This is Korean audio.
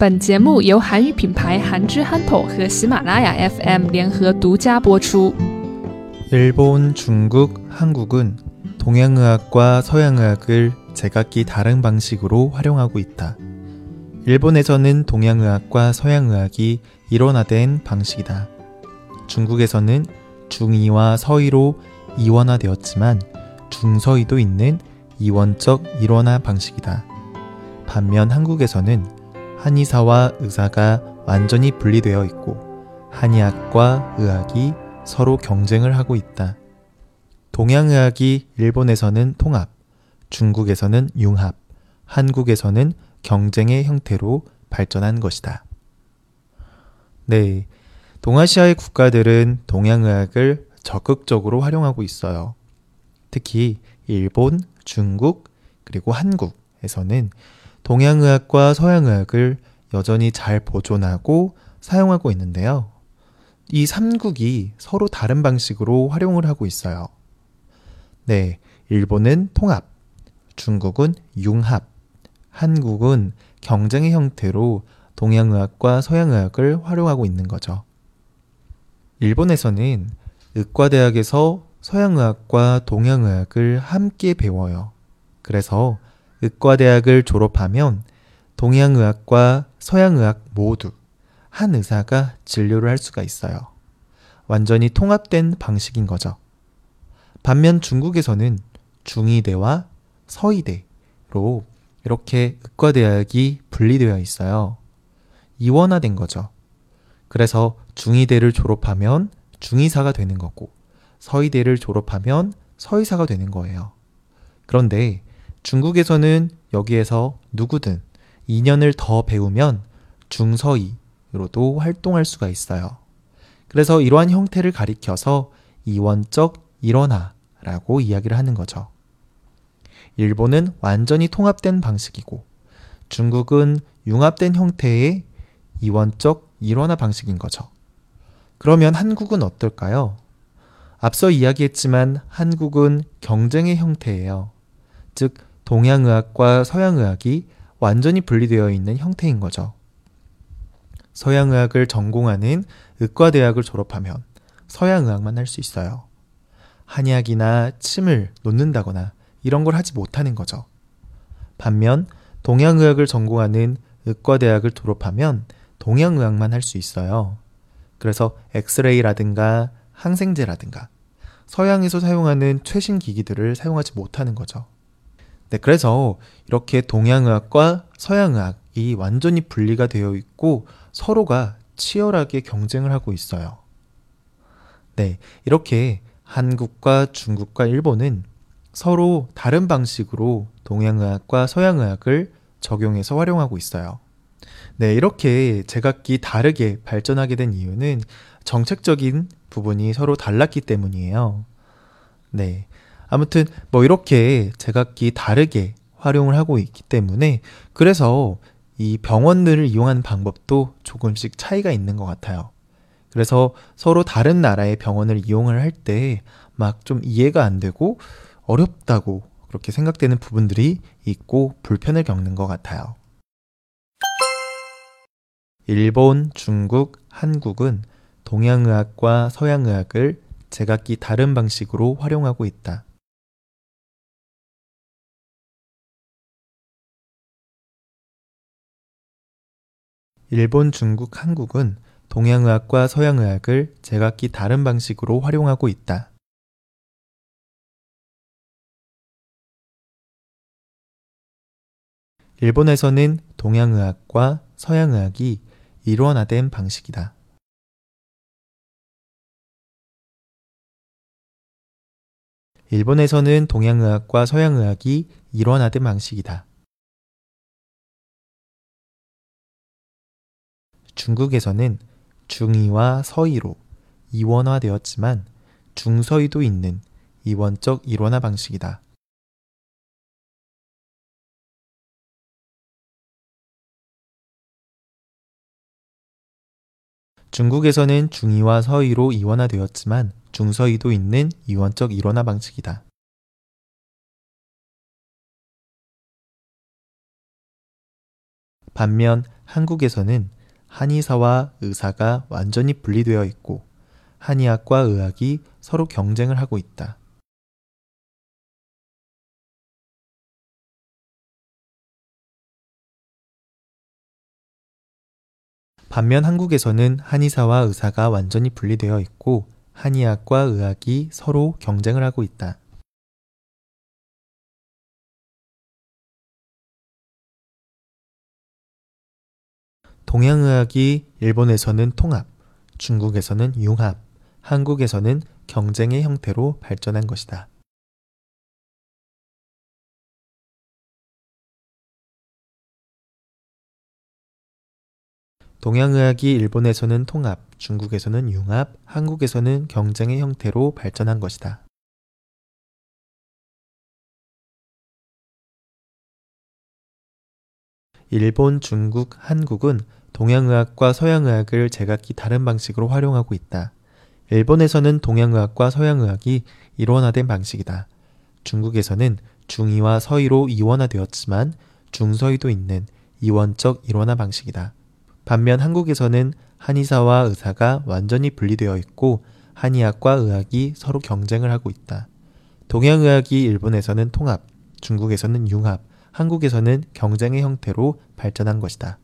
本节目由韩语品牌韩之憨头和喜马拉雅 FM 联合独家播出。 일본, 중국, 한국은 동양의학과 서양의학을 제각기 다른 방식으로 활용하고 있다. 일본에서는 동양의학과 서양의학이 일원화된 방식이다. 중국에서는 중의와 서의로 이원화되었지만 중서의도 있는 이원적 일원화 방식이다. 반면 한국에서는 한의사와 의사가 완전히 분리되어 있고 한의학과 의학이 서로 경쟁을 하고 있다. 동양의학이 일본에서는 통합, 중국에서는 융합, 한국에서는 경쟁의 형태로 발전한 것이다. 네. 동아시아의 국가들은 동양의학을 적극적으로 활용하고 있어요. 특히 일본, 중국, 그리고 한국에서는 동양의학과 서양의학을 여전히 잘 보존하고 사용하고 있는데요. 이 3국이 서로 다른 방식으로 활용을 하고 있어요. 네, 일본은 통합, 중국은 융합, 한국은 경쟁의 형태로 동양의학과 서양의학을 활용하고 있는 거죠. 일본에서는 의과대학에서 서양의학과 동양의학을 함께 배워요. 그래서 의과대학을 졸업하면 동양의학과 서양의학 모두 한 의사가 진료를 할 수가 있어요. 완전히 통합된 방식인 거죠. 반면 중국에서는 중의대와 서의대로 이렇게 의과대학이 분리되어 있어요. 이원화된 거죠. 그래서 중의대를 졸업하면 중의사가 되는 거고, 서의대를 졸업하면 서의사가 되는 거예요. 그런데 중국에서는 여기에서 누구든 2년을 더 배우면 중서의로도 활동할 수가 있어요. 그래서 이러한 형태를 가리켜서 이원적 일원화라고 이야기를 하는 거죠. 일본은 완전히 통합된 방식이고 중국은 융합된 형태의 이원적 일원화 방식인 거죠. 그러면 한국은 어떨까요? 앞서 이야기했지만 한국은 경쟁의 형태예요. 즉, 동양의학과 서양의학이 완전히 분리되어 있는 형태인 거죠. 서양의학을 전공하는 의과대학을 졸업하면 서양의학만 할 수 있어요. 한의학이나 침을 놓는다거나 이런 걸 하지 못하는 거죠. 반면 동양의학을 전공하는 의과대학을 졸업하면 동양의학만 할 수 있어요. 그래서 엑스레이라든가 항생제라든가 서양에서 사용하는 최신 기기들을 사용하지 못하는 거죠. 네, 그래서 이렇게 동양의학과 서양의학이 완전히 분리가 되어 있고 서로가 치열하게 경쟁을 하고 있어요. 네, 이렇게 한국과 중국과 일본은 서로 다른 방식으로 동양의학과 서양의학을 적용해서 활용하고 있어요. 네, 이렇게 제각기 다르게 발전하게 된 이유는 정책적인 부분이 서로 달랐기 때문이에요. 네. 아무튼 뭐 이렇게 제각기 다르게 활용을 하고 있기 때문에 그래서 이 병원들을 이용하는 방법도 조금씩 차이가 있는 것 같아요. 그래서 서로 다른 나라의 병원을 이용을 할 때 막 좀 이해가 안 되고 어렵다고 그렇게 생각되는 부분들이 있고 불편을 겪는 것 같아요. 일본, 중국, 한국은 동양의학과 서양의학을 제각기 다른 방식으로 활용하고 있다. 일본, 중국, 한국은 동양의학과 서양의학을 제각기 다른 방식으로 활용하고 있다. 일본에서는 동양의학과 서양의학이 일원화된 방식이다. 일본에서는 동양의학과 서양의학이 일원화된 방식이다. 중국에서는 중의와 서의로 이원화되었지만 중서의도 있는 이원적 일원화 방식이다. 중국에서는 중의와 서의로 이원화되었지만 중서의도 있는 이원적 일원화 방식이다. 반면 한국에서는 한의사와 의사가 완전히 분리되어 있고 한의학과 의학이 서로 경쟁을 하고 있다. 반면 한국에서는 한의사와 의사가 완전히 분리되어 있고 한의학과 의학이 서로 경쟁을 하고 있다. 동양의학이 일본에서는 통합, 중국에서는 융합, 한국에서는 경쟁의 형태로 발전한 것이다. 동양의학이 일본에서는 통합, 중국에서는 융합, 한국에서는 경쟁의 형태로 발전한 것이다. 일본, 중국, 한국은 동양의학과 서양의학을 제각기 다른 방식으로 활용하고 있다. 일본에서는 동양의학과 서양의학이 일원화된 방식이다. 중국에서는 중의와 서의로 이원화되었지만 중서의도 있는 이원적 일원화 방식이다. 반면 한국에서는 한의사와 의사가 완전히 분리되어 있고 한의학과 의학이 서로 경쟁을 하고 있다. 동양의학이 일본에서는 통합, 중국에서는 융합, 한국에서는 경쟁의 형태로 발전한 것이다.